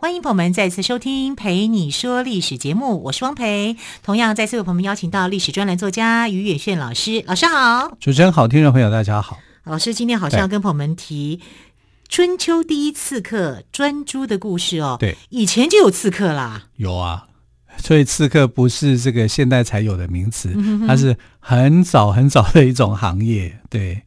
欢迎朋友们再次收听《陪你说历史》节目，我是汪培。同样，再次为朋友们邀请到历史专栏作家于远炫老师，老师好。主持人好，听众朋友大家好。老师今天好像要跟朋友们提春秋第一刺客专诸的故事哦。对，以前就有刺客啦。有啊，所以刺客不是这个现代才有的名词，嗯、它是很早很早的一种行业。对。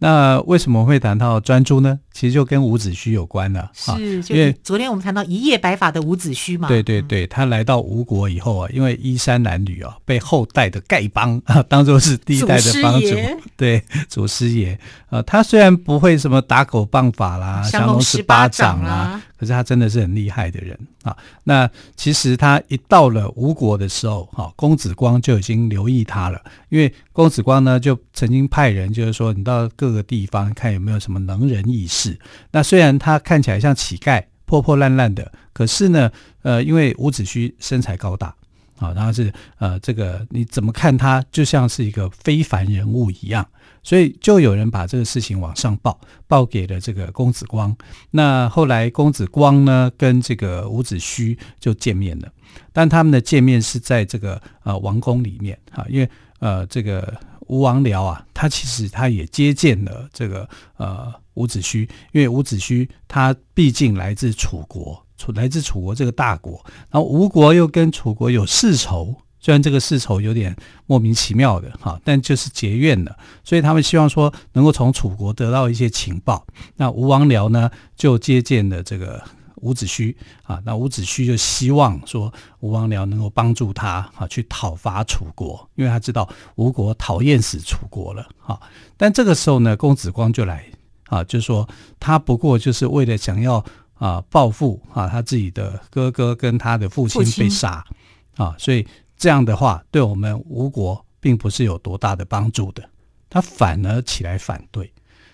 那为什么会谈到专诸呢？其实就跟伍子胥有关了，是，因为昨天我们谈到一夜白发的伍子胥嘛。对对对，他来到吴国以后啊，因为衣衫褴褛啊，被后代的丐帮啊 当做是第一代的帮主，对，祖师爷啊，他虽然不会什么打狗棒法啦、降龙十八掌啦。可是他真的是很厉害的人啊！那其实他一到了吴国的时候，哈，公子光就已经留意他了。因为公子光呢，就曾经派人，就是说你到各个地方看有没有什么能人异士。那虽然他看起来像乞丐，破破烂烂的，可是呢，呃，因为伍子胥身材高大，啊，他是呃，这个你怎么看他就像是一个非凡人物一样。所以就有人把这个事情往上报，报给了这个公子光。那后来公子光呢，跟这个伍子胥就见面了，但他们的见面是在这个呃王宫里面啊，因为呃这个吴王僚啊，他其实他也接见了这个呃伍子胥，因为伍子胥他毕竟来自楚国，楚来自楚国这个大国，然后吴国又跟楚国有世仇。虽然这个世仇有点莫名其妙的哈，但就是结怨了，所以他们希望说能够从楚国得到一些情报。那吴王僚呢就接见了这个伍子胥啊，那伍子胥就希望说吴王僚能够帮助他啊去讨伐楚国，因为他知道吴国讨厌死楚国了哈。但这个时候呢，公子光就来啊，就说他不过就是为了想要啊报复啊他自己的哥哥跟他的父亲被杀啊，所以。这样的话，对我们吴国并不是有多大的帮助的。他反而起来反对，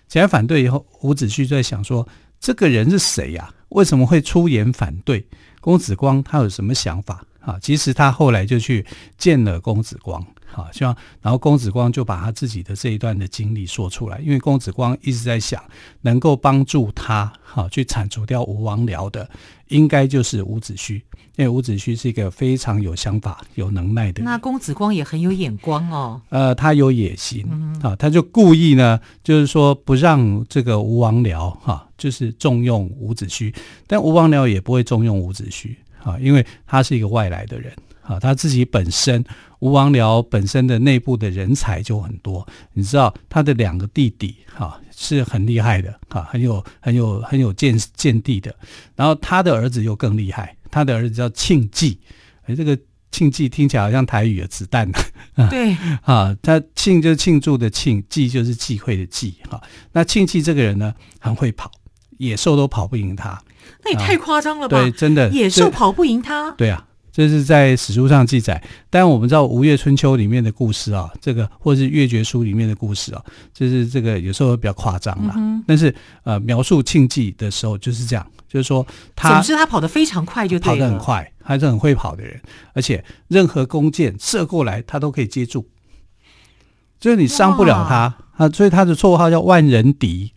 起来反对以后，伍子胥就在想说：这个人是谁呀？为什么会出言反对？公子光他有什么想法啊？其实他后来就去见了公子光。好，希望然后公子光就把他自己的这一段的经历说出来，因为公子光一直在想，能够帮助他好去铲除掉吴王僚的，应该就是伍子胥，因为伍子胥是一个非常有想法、有能耐的人。那公子光也很有眼光哦。呃，他有野心嗯啊，他就故意呢，就是说不让这个吴王僚哈，就是重用伍子胥，但吴王僚也不会重用伍子胥啊，因为他是一个外来的人。啊，他自己本身吴王僚本身的内部的人才就很多，你知道他的两个弟弟哈是很厉害的哈，很有很有很有见见地的，然后他的儿子又更厉害，他的儿子叫庆忌，哎，这个庆忌听起来好像台语的子弹呢，对，啊，他庆就是庆祝的庆，忌就是忌讳的忌哈，那庆忌这个人呢很会跑，野兽都跑不赢他，那也太夸张了吧？对，真的，野兽跑不赢他，对啊。这是在史书上记载，但我们知道《吴越春秋》里面的故事啊，这个或者是《越绝书》里面的故事啊，就是这个有时候比较夸张了。嗯、但是呃，描述庆忌的时候就是这样，就是说他，总之他跑得非常快，就对了，跑得很快，他是很会跑的人，而且任何弓箭射过来，他都可以接住，就是你伤不了他啊，所以他的绰号叫万人敌。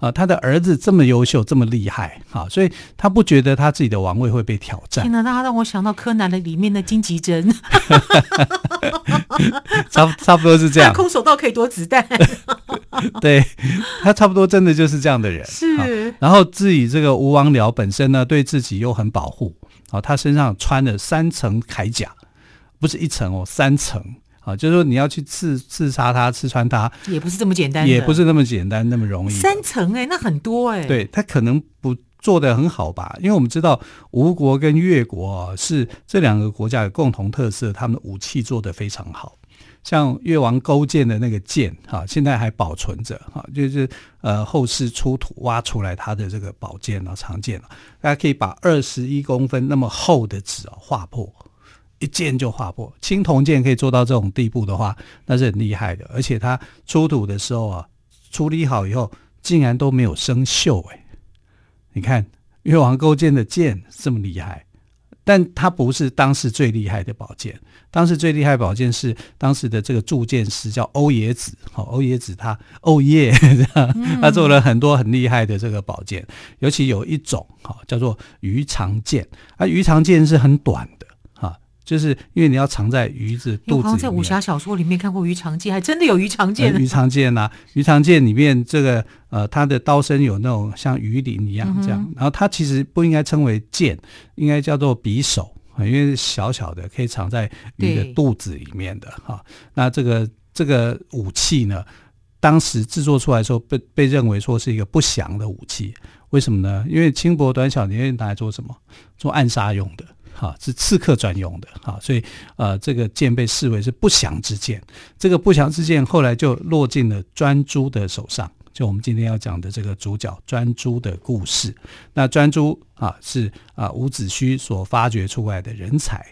啊，他的儿子这么优秀，这么厉害，啊，所以他不觉得他自己的王位会被挑战。天哪，那他让我想到柯南的里面的金吉珍，差差不多是这样。空手道可以躲子弹，对，他差不多真的就是这样的人。是，然后至于这个吴王僚本身呢，对自己又很保护，啊，他身上穿了三层铠甲，不是一层哦，三层。啊，就是说你要去刺刺杀他、刺穿他，也不是这么简单，也不是那么简单、那么容易。三层哎、欸，那很多哎、欸。对，他可能不做的很好吧，因为我们知道吴国跟越国啊，是这两个国家有共同特色，他们的武器做得非常好。像越王勾践的那个剑，哈，现在还保存着，哈，就是呃后世出土挖出来他的这个宝剑啊、长剑啊，大家可以把二十一公分那么厚的纸啊划破。一剑就划破。青铜剑可以做到这种地步的话，那是很厉害的。而且它出土的时候啊，处理好以后，竟然都没有生锈。哎，你看越王勾践的剑这么厉害。但它不是当时最厉害的宝剑，当时最厉害的宝剑是当时的这个铸剑师叫欧冶子，好，欧冶子他欧耶，他做了很多很厉害的这个宝剑，尤其有一种哈叫做鱼肠剑，啊，鱼肠剑是很短的。就是因为你要藏在鱼子肚子里面。我好像在武侠小说里面看过鱼肠剑，还真的有鱼肠剑。鱼肠剑呐，鱼肠剑里面这个呃，它的刀身有那种像鱼鳞一样这样，嗯、然后它其实不应该称为剑，应该叫做匕首，因为小小的可以藏在鱼的肚子里面的哈。那这个这个武器呢，当时制作出来的时候被被认为说是一个不祥的武器，为什么呢？因为轻薄短小，你会拿来做什么？做暗杀用的。哈，是刺客专用的哈，所以呃，这个剑被视为是不祥之剑。这个不祥之剑后来就落进了专诸的手上，就我们今天要讲的这个主角专诸的故事。那专诸啊，是啊伍子胥所发掘出来的人才。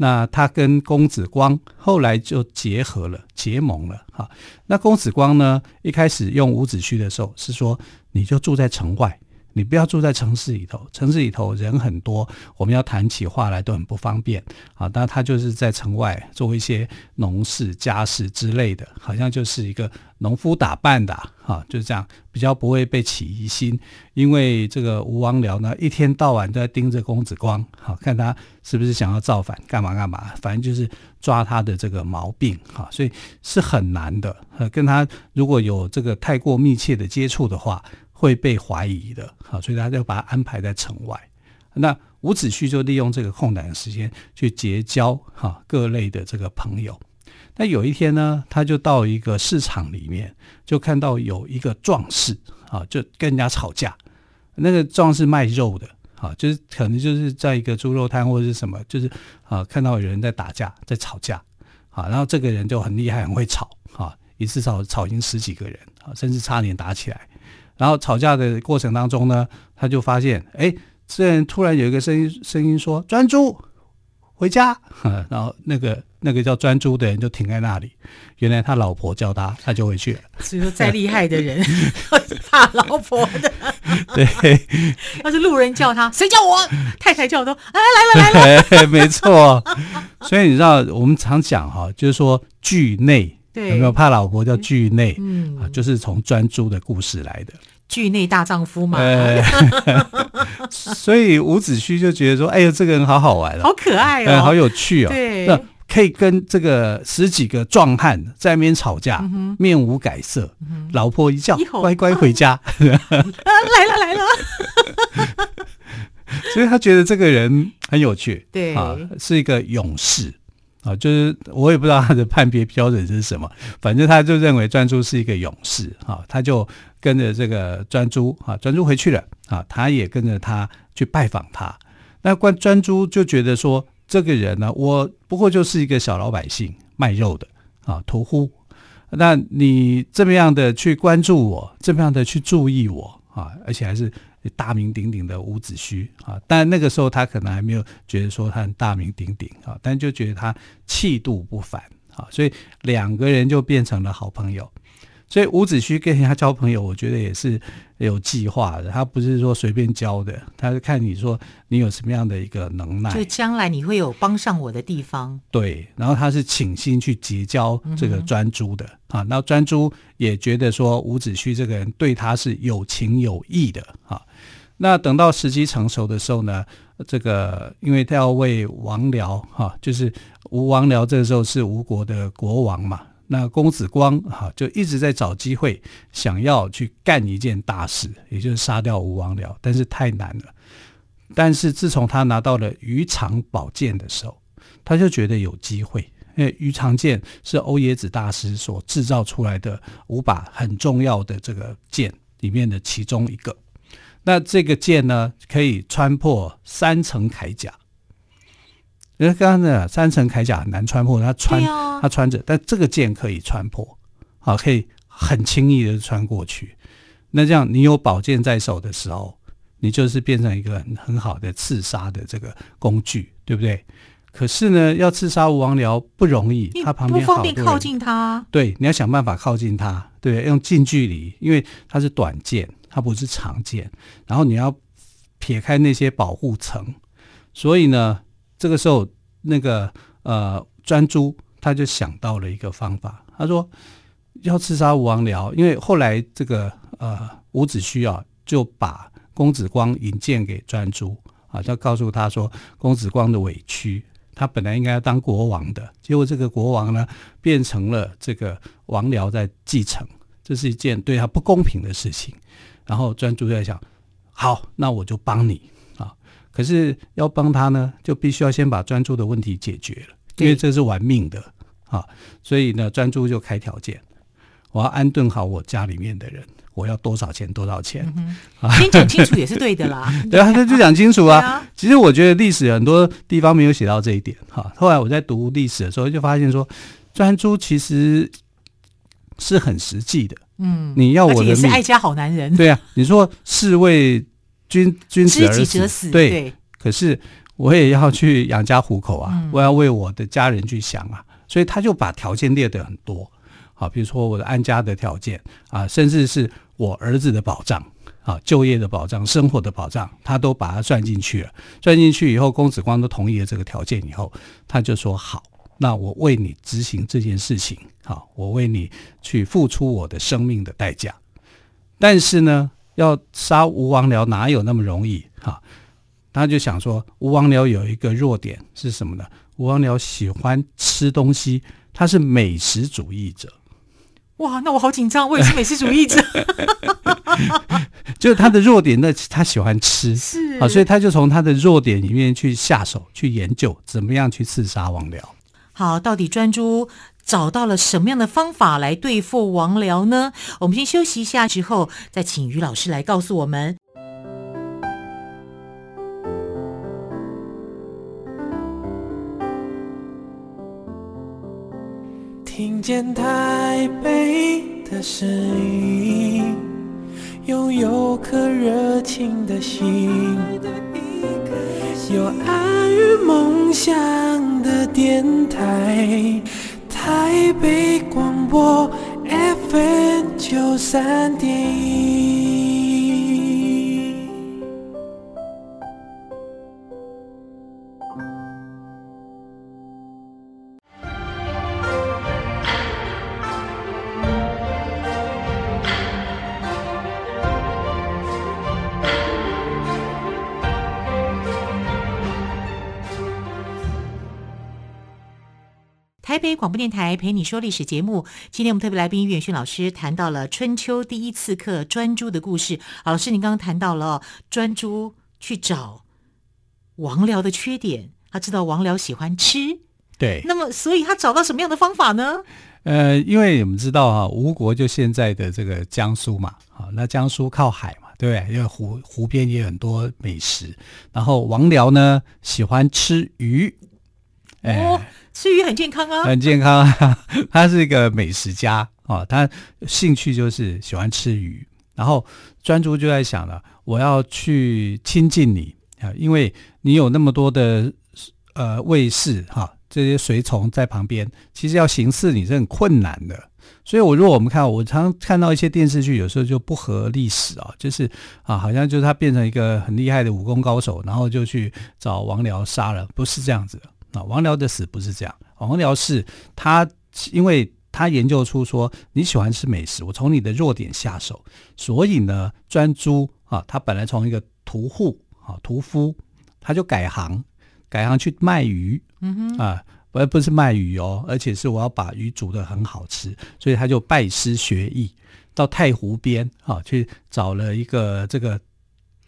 那他跟公子光后来就结合了，结盟了哈。那公子光呢，一开始用伍子胥的时候是说，你就住在城外。你不要住在城市里头，城市里头人很多，我们要谈起话来都很不方便啊。但他就是在城外做一些农事、家事之类的，好像就是一个农夫打扮的啊，就是这样，比较不会被起疑心。因为这个吴王僚呢，一天到晚都在盯着公子光，好看他是不是想要造反，干嘛干嘛，反正就是抓他的这个毛病哈，所以是很难的。跟他如果有这个太过密切的接触的话。会被怀疑的，好，所以他就把他安排在城外。那伍子胥就利用这个空档的时间去结交哈各类的这个朋友。那有一天呢，他就到一个市场里面，就看到有一个壮士啊，就跟人家吵架。那个壮士卖肉的，啊，就是可能就是在一个猪肉摊或者是什么，就是啊看到有人在打架，在吵架，啊，然后这个人就很厉害，很会吵，啊，一次吵吵赢十几个人，啊，甚至差点打起来。然后吵架的过程当中呢，他就发现，哎，这人突然有一个声音，声音说：“专诸，回家。”然后那个那个叫专诸的人就停在那里。原来他老婆叫他，他就回去了。所以说，再厉害的人 怕老婆的。对，要是路人叫他，谁叫我？太太叫都，哎，来了来了。对，没错。所以你知道，我们常讲哈，就是说惧内。有没有怕老婆叫惧内？嗯啊，就是从专诸的故事来的。惧内大丈夫嘛。呃、所以伍子胥就觉得说：“哎呦，这个人好好玩，好可爱哦，呃、好有趣哦。”对，那可以跟这个十几个壮汉在那边吵架，嗯、面无改色，嗯、老婆一叫，乖乖回家。啊、来了来了。所以他觉得这个人很有趣，对啊，是一个勇士。啊，就是我也不知道他的判别标准是什么，反正他就认为专诸是一个勇士啊，他就跟着这个专诸啊，专诸回去了啊，他也跟着他去拜访他。那关专诸就觉得说，这个人呢，我不过就是一个小老百姓卖肉的啊，屠户。那你这么样的去关注我，这么样的去注意我啊，而且还是。大名鼎鼎的伍子胥啊，但那个时候他可能还没有觉得说他很大名鼎鼎啊，但就觉得他气度不凡啊，所以两个人就变成了好朋友。所以伍子胥跟人家交朋友，我觉得也是有计划的。他不是说随便交的，他是看你说你有什么样的一个能耐，就将来你会有帮上我的地方。对，然后他是倾心去结交这个专诸的、嗯、啊。那专诸也觉得说伍子胥这个人对他是有情有义的啊。那等到时机成熟的时候呢，这个因为他要为王僚哈，就是吴王僚这个时候是吴国的国王嘛。那公子光哈就一直在找机会，想要去干一件大事，也就是杀掉吴王僚，但是太难了。但是自从他拿到了鱼肠宝剑的时候，他就觉得有机会，因为鱼肠剑是欧冶子大师所制造出来的五把很重要的这个剑里面的其中一个。那这个剑呢，可以穿破三层铠甲。因为刚刚的三层铠甲很难穿破，他穿、啊、他穿着，但这个剑可以穿破，好，可以很轻易的穿过去。那这样，你有宝剑在手的时候，你就是变成一个很很好的刺杀的这个工具，对不对？可是呢，要刺杀吴王僚不容易，他旁边不方便靠近他。对，你要想办法靠近他，对，用近距离，因为他是短剑，他不是长剑，然后你要撇开那些保护层，所以呢，这个时候那个呃专诸他就想到了一个方法，他说要刺杀吴王僚，因为后来这个呃伍子胥啊就把公子光引荐给专诸。啊，就告诉他说，公子光的委屈，他本来应该要当国王的，结果这个国王呢，变成了这个王僚在继承，这是一件对他不公平的事情。然后专诸在想，好，那我就帮你。可是要帮他呢，就必须要先把专注的问题解决了，因为这是玩命的啊。所以呢，专注就开条件，我要安顿好我家里面的人。我要多少钱？多少钱？嗯、先讲清楚也是对的啦。对啊，他就讲清楚啊，啊。其实我觉得历史很多地方没有写到这一点哈。后来我在读历史的时候，就发现说，专注其实是很实际的。嗯，你要我的命，也是爱家好男人。对啊，你说士为君君子而死，死对，对。可是我也要去养家糊口啊，嗯，我要为我的家人去想啊，所以他就把条件列得很多。好，比如说我的安家的条件啊，甚至是我儿子的保障啊，就业的保障、生活的保障，他都把它算进去了。算进去以后，公子光都同意了这个条件以后，他就说：“好，那我为你执行这件事情，好，我为你去付出我的生命的代价。但是呢，要杀吴王僚哪有那么容易？哈，他就想说，吴王僚有一个弱点是什么呢？吴王僚喜欢吃东西，他是美食主义者。”哇，那我好紧张，我也是美食主义者。就是他的弱点，那他喜欢吃，是啊，所以他就从他的弱点里面去下手，去研究怎么样去刺杀王僚。好，到底专诸找到了什么样的方法来对付王僚呢？我们先休息一下，之后再请于老师来告诉我们。听见台北的声音，拥有颗热情的心，有爱与梦想的电台，台北广播 FM 九三点北广播电台陪你说历史节目，今天我们特别来宾于远逊老师谈到了春秋第一刺客专诸的故事。老师，您刚刚谈到了专诸去找王僚的缺点，他知道王僚喜欢吃，对，那么所以他找到什么样的方法呢？呃，因为我们知道啊，吴国就现在的这个江苏嘛，啊，那江苏靠海嘛，对不对？因为湖湖边也有很多美食，然后王僚呢喜欢吃鱼，哎。哦吃鱼很健康啊，很健康啊！他是一个美食家啊，他兴趣就是喜欢吃鱼。然后专注就在想了，我要去亲近你啊，因为你有那么多的呃卫士哈，这些随从在旁边，其实要行刺你是很困难的。所以，我如果我们看，我常看到一些电视剧，有时候就不合历史啊，就是啊，好像就是他变成一个很厉害的武功高手，然后就去找王僚杀了，不是这样子的。啊，王僚的死不是这样，王僚是他，因为他研究出说你喜欢吃美食，我从你的弱点下手，所以呢，专诸啊，他本来从一个屠户啊屠夫，他就改行，改行去卖鱼，嗯哼，啊，而不是卖鱼哦，而且是我要把鱼煮得很好吃，所以他就拜师学艺，到太湖边啊去找了一个这个。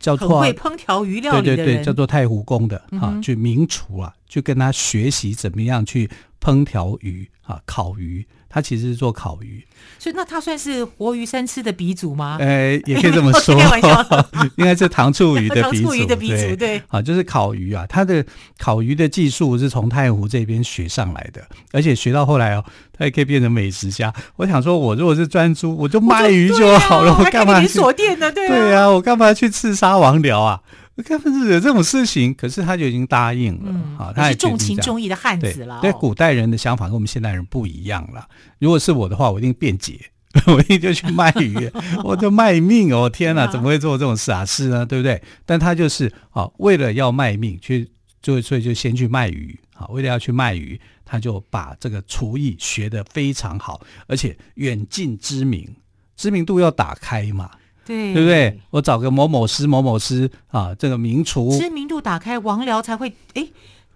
叫做会烹调鱼料对对对，叫做太湖宫的啊，去名厨啊，去跟他学习怎么样去烹调鱼啊，烤鱼。他其实是做烤鱼，所以那他算是活鱼三吃的鼻祖吗？呃，也可以这么 说，应该是糖醋鱼的鼻祖。糖醋鱼的鼻祖，对，啊，就是烤鱼啊，他的烤鱼的技术是从太湖这边学上来的，而且学到后来哦，他也可以变成美食家。我想说，我如果是专诸，我就卖鱼就好了，我，干嘛去锁店呢？对对啊，我干嘛去刺杀王僚啊？根本是有这种事情，可是他就已经答应了，嗯、啊，他是重情重义的汉子了。对，古代人的想法跟我们现代人不一样了。如果是我的话，我一定辩解，我一定就去卖鱼，我就卖命哦！天哪，怎么会做这种傻事呢？对不对？但他就是啊，为了要卖命，去就所以就先去卖鱼啊，为了要去卖鱼，他就把这个厨艺学得非常好，而且远近知名，知名度要打开嘛。对，对不对？我找个某某师、某某师啊，这个名厨，知名度打开，王僚才会哎。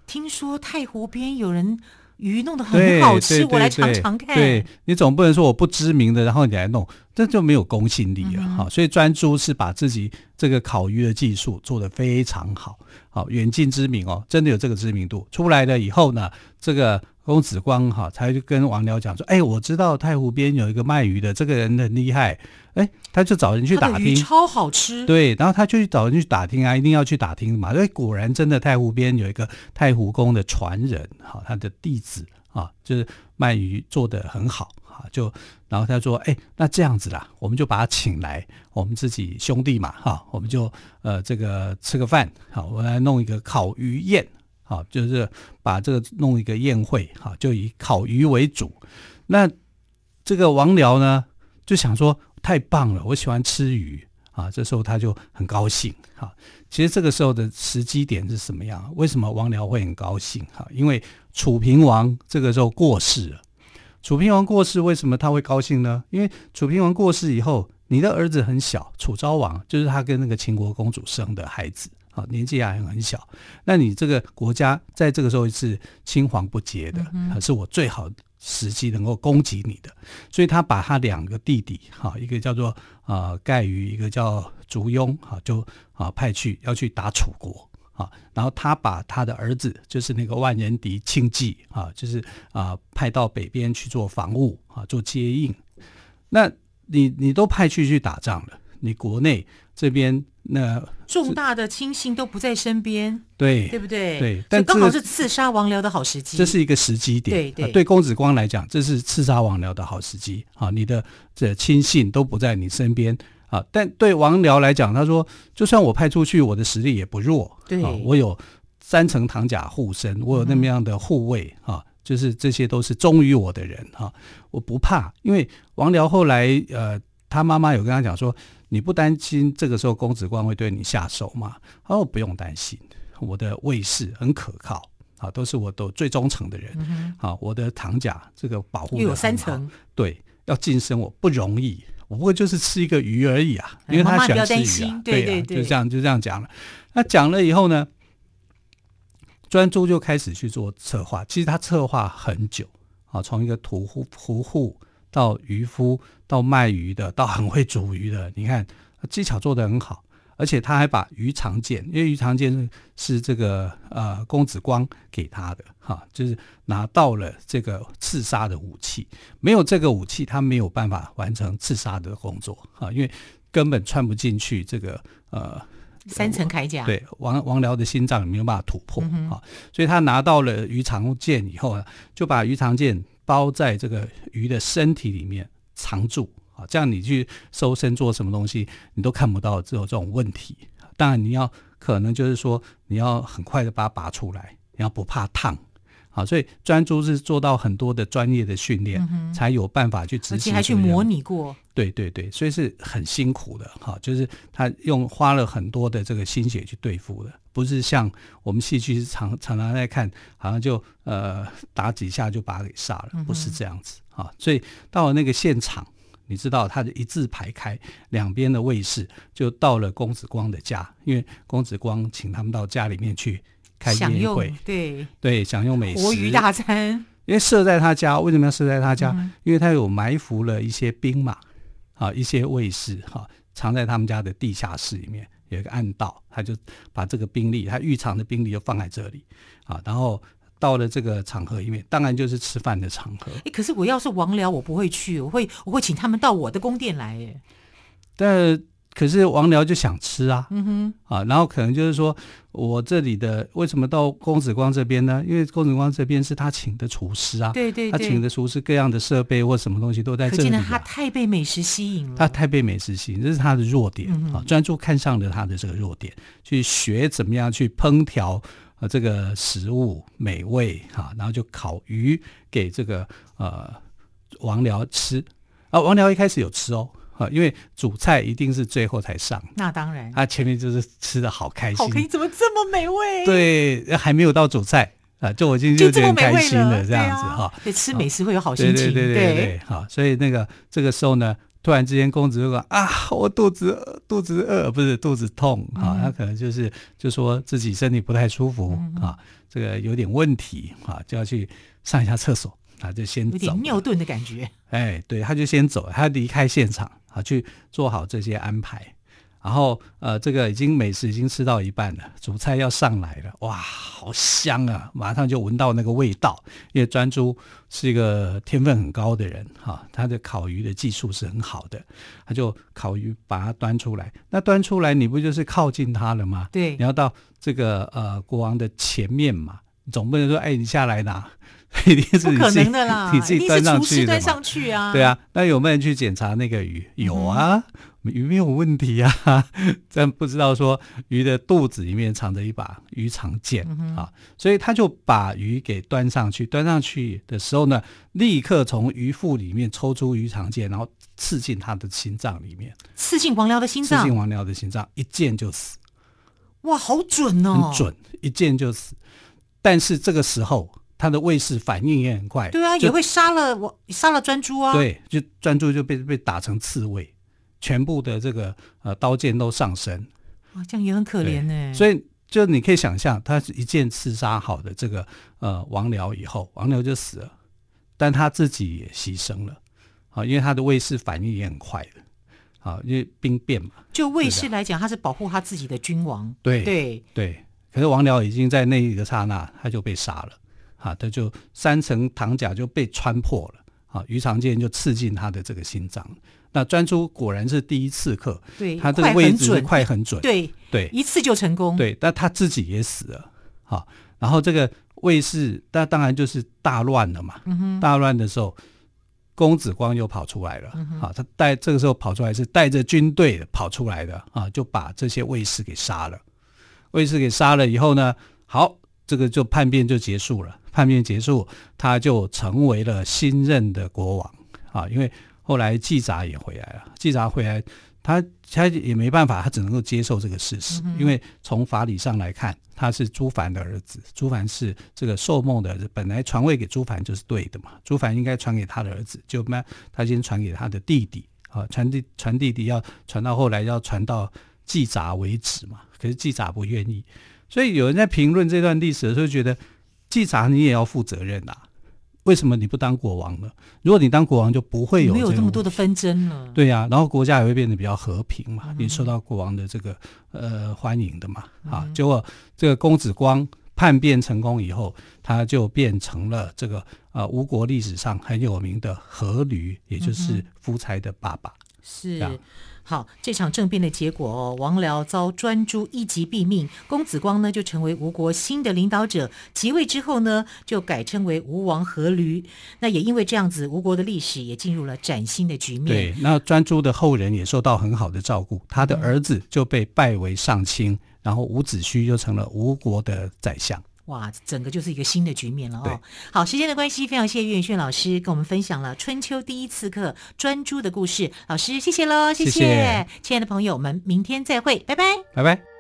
听说太湖边有人鱼弄得很好吃，我来尝尝看。对，你总不能说我不知名的，然后你来弄，这就没有公信力了哈、嗯。所以专诸是把自己这个烤鱼的技术做得非常好，好远近知名哦，真的有这个知名度出来了以后呢，这个。公子光哈，才就跟王僚讲说：“哎，我知道太湖边有一个卖鱼的，这个人很厉害。哎，他就找人去打听，超好吃。对，然后他就去找人去打听啊，一定要去打听嘛。所以果然真的太湖边有一个太湖宫的传人哈，他的弟子啊，就是卖鱼做得很好哈，就然后他说：哎，那这样子啦，我们就把他请来，我们自己兄弟嘛哈，我们就呃这个吃个饭，好，我来弄一个烤鱼宴。”好，就是把这个弄一个宴会，哈，就以烤鱼为主。那这个王僚呢，就想说太棒了，我喜欢吃鱼啊。这时候他就很高兴，哈。其实这个时候的时机点是什么样？为什么王僚会很高兴？哈，因为楚平王这个时候过世了。楚平王过世，为什么他会高兴呢？因为楚平王过世以后，你的儿子很小，楚昭王就是他跟那个秦国公主生的孩子。啊，年纪还很小，那你这个国家在这个时候是青黄不接的，可是我最好时机能够攻击你的，所以他把他两个弟弟，哈，一个叫做啊盖于，一个叫竹庸，哈，就啊派去要去打楚国，啊，然后他把他的儿子，就是那个万人敌庆忌，啊，就是啊派到北边去做防务，啊，做接应。那你你都派去去打仗了，你国内这边。那重大的亲信都不在身边，对对不对？对，但刚好是刺杀王僚的好时机。这是一个时机点，对对、啊。对公子光来讲，这是刺杀王僚的好时机啊！你的这亲信都不在你身边啊。但对王僚来讲，他说，就算我派出去，我的实力也不弱。对，啊、我有三层唐甲护身，我有那么样的护卫、嗯、啊，就是这些都是忠于我的人哈、啊，我不怕。因为王僚后来呃，他妈妈有跟他讲说。你不担心这个时候公子光会对你下手吗？他说不用担心，我的卫士很可靠啊，都是我都最忠诚的人。好、嗯，我的堂甲这个保护又有三层，对，要晋升我不容易，我不过就是吃一个鱼而已啊，因为他喜欢吃鱼啊，对啊，就这样就这样讲了。那讲了以后呢，专诸就开始去做策划，其实他策划很久啊，从一个屠户屠户。到渔夫，到卖鱼的，到很会煮鱼的，你看技巧做得很好，而且他还把鱼肠剑，因为鱼肠剑是这个呃公子光给他的哈，就是拿到了这个刺杀的武器，没有这个武器，他没有办法完成刺杀的工作哈，因为根本穿不进去这个呃三层铠甲，对王王僚的心脏没有办法突破啊、嗯，所以他拿到了鱼肠剑以后呢，就把鱼肠剑。包在这个鱼的身体里面藏住啊，这样你去搜身做什么东西，你都看不到只有这种问题。当然你要可能就是说你要很快的把它拔出来，你要不怕烫啊。所以专诸是做到很多的专业的训练，嗯，才有办法去执行，而且还去模拟过。对对对，所以是很辛苦的哈，就是他用花了很多的这个心血去对付的。不是像我们戏剧常常常在看，好像就呃打几下就把他给杀了，不是这样子啊。所以到了那个现场，你知道他就一字排开，两边的卫士就到了公子光的家，因为公子光请他们到家里面去开宴会，对对，享用美食，活鱼大餐。因为设在他家，为什么要设在他家？嗯、因为他有埋伏了一些兵马啊，一些卫士哈，藏在他们家的地下室里面。有一个暗道，他就把这个兵力，他预藏的兵力就放在这里啊。然后到了这个场合，因为当然就是吃饭的场合。哎，可是我要是王僚，我不会去，我会我会请他们到我的宫殿来。哎，但可是王僚就想吃啊，嗯哼，啊，然后可能就是说我这里的为什么到公子光这边呢？因为公子光这边是他请的厨师啊，对对对，他请的厨师各样的设备或什么东西都在这里、啊。他太被美食吸引了，他太被美食吸引，这是他的弱点、嗯、啊。专注看上了他的这个弱点，去学怎么样去烹调啊这个食物美味哈、啊，然后就烤鱼给这个呃王僚吃啊。王僚一开始有吃哦。啊，因为主菜一定是最后才上，那当然，他前面就是吃的好开心，好开心，怎么这么美味？对，还没有到主菜啊，就我已经有点开心了，这样子哈。对，吃美食会有好心情，对对对对，好，所以那个这个时候呢，突然之间公子就说啊，我肚子，肚子饿，不是肚子痛啊，他可能就是就说自己身体不太舒服啊，这个有点问题啊，就要去上一下厕所。啊就先走，有点尿遁的感觉。哎，对，他就先走，他离开现场啊，去做好这些安排。然后，呃，这个已经美食已经吃到一半了，主菜要上来了，哇，好香啊！马上就闻到那个味道。因为专诸是一个天分很高的人，哈、啊，他的烤鱼的技术是很好的，他就烤鱼把它端出来。那端出来，你不就是靠近他了吗？对，你要到这个呃国王的前面嘛，总不能说，哎，你下来拿。一定是不可能的啦，你自己端上去端上去？啊对啊，那有没有人去检查那个鱼？有啊，嗯、鱼没有问题啊。但不知道说鱼的肚子里面藏着一把鱼肠剑、嗯、啊，所以他就把鱼给端上去。端上去的时候呢，立刻从鱼腹里面抽出鱼肠剑，然后刺进他的心脏里面，刺进王僚的心脏，刺进王僚的心脏，一剑就死。哇，好准哦，很准，一剑就死。但是这个时候。他的卫士反应也很快，对啊，也会杀了我，杀了专诸啊。对，就专诸就被被打成刺猬，全部的这个呃刀剑都上身。哇，这样也很可怜呢。所以就你可以想象，他是一剑刺杀好的这个呃王僚以后，王僚就死了，但他自己也牺牲了啊，因为他的卫士反应也很快的啊，因为兵变嘛。就卫士来讲，他是保护他自己的君王。对对对，可是王僚已经在那一个刹那，他就被杀了。啊，他就三层膛甲就被穿破了，啊，鱼肠剑就刺进他的这个心脏。那专诸果然是第一刺客，对，他这个位置快很准，对对，一次就成功，对，但他自己也死了，好，然后这个卫士，那当然就是大乱了嘛，嗯，大乱的时候，公子光又跑出来了，嗯，啊，他带这个时候跑出来是带着军队跑出来的，啊，就把这些卫士给杀了，卫士给杀了以后呢，好，这个就叛变就结束了。叛变结束，他就成为了新任的国王啊！因为后来季札也回来了，季札回来，他他也没办法，他只能够接受这个事实。嗯、因为从法理上来看，他是朱凡的儿子，朱凡是这个寿梦的儿子，本来传位给朱凡就是对的嘛。朱凡应该传给他的儿子，就那他先传给他的弟弟啊，传弟传弟弟要传到后来要传到季札为止嘛。可是季札不愿意，所以有人在评论这段历史的时候觉得。季札，你也要负责任啊！为什么你不当国王呢？如果你当国王，就不会有没有这么多的纷争了。对呀、啊，然后国家也会变得比较和平嘛，你受到国王的这个呃欢迎的嘛。啊，结果这个公子光叛变成功以后，他就变成了这个呃吴国历史上很有名的阖闾，也就是夫差的爸爸。是。好，这场政变的结果哦，王僚遭专诸一击毙命，公子光呢就成为吴国新的领导者。即位之后呢，就改称为吴王阖闾。那也因为这样子，吴国的历史也进入了崭新的局面。对，那专诸的后人也受到很好的照顾，他的儿子就被拜为上卿，嗯、然后伍子胥就成了吴国的宰相。哇，整个就是一个新的局面了哦。好，时间的关系，非常谢谢岳云轩老师跟我们分享了春秋第一刺客专诸的故事。老师，谢谢喽，谢谢，谢谢亲爱的朋友们，明天再会，拜拜，拜拜。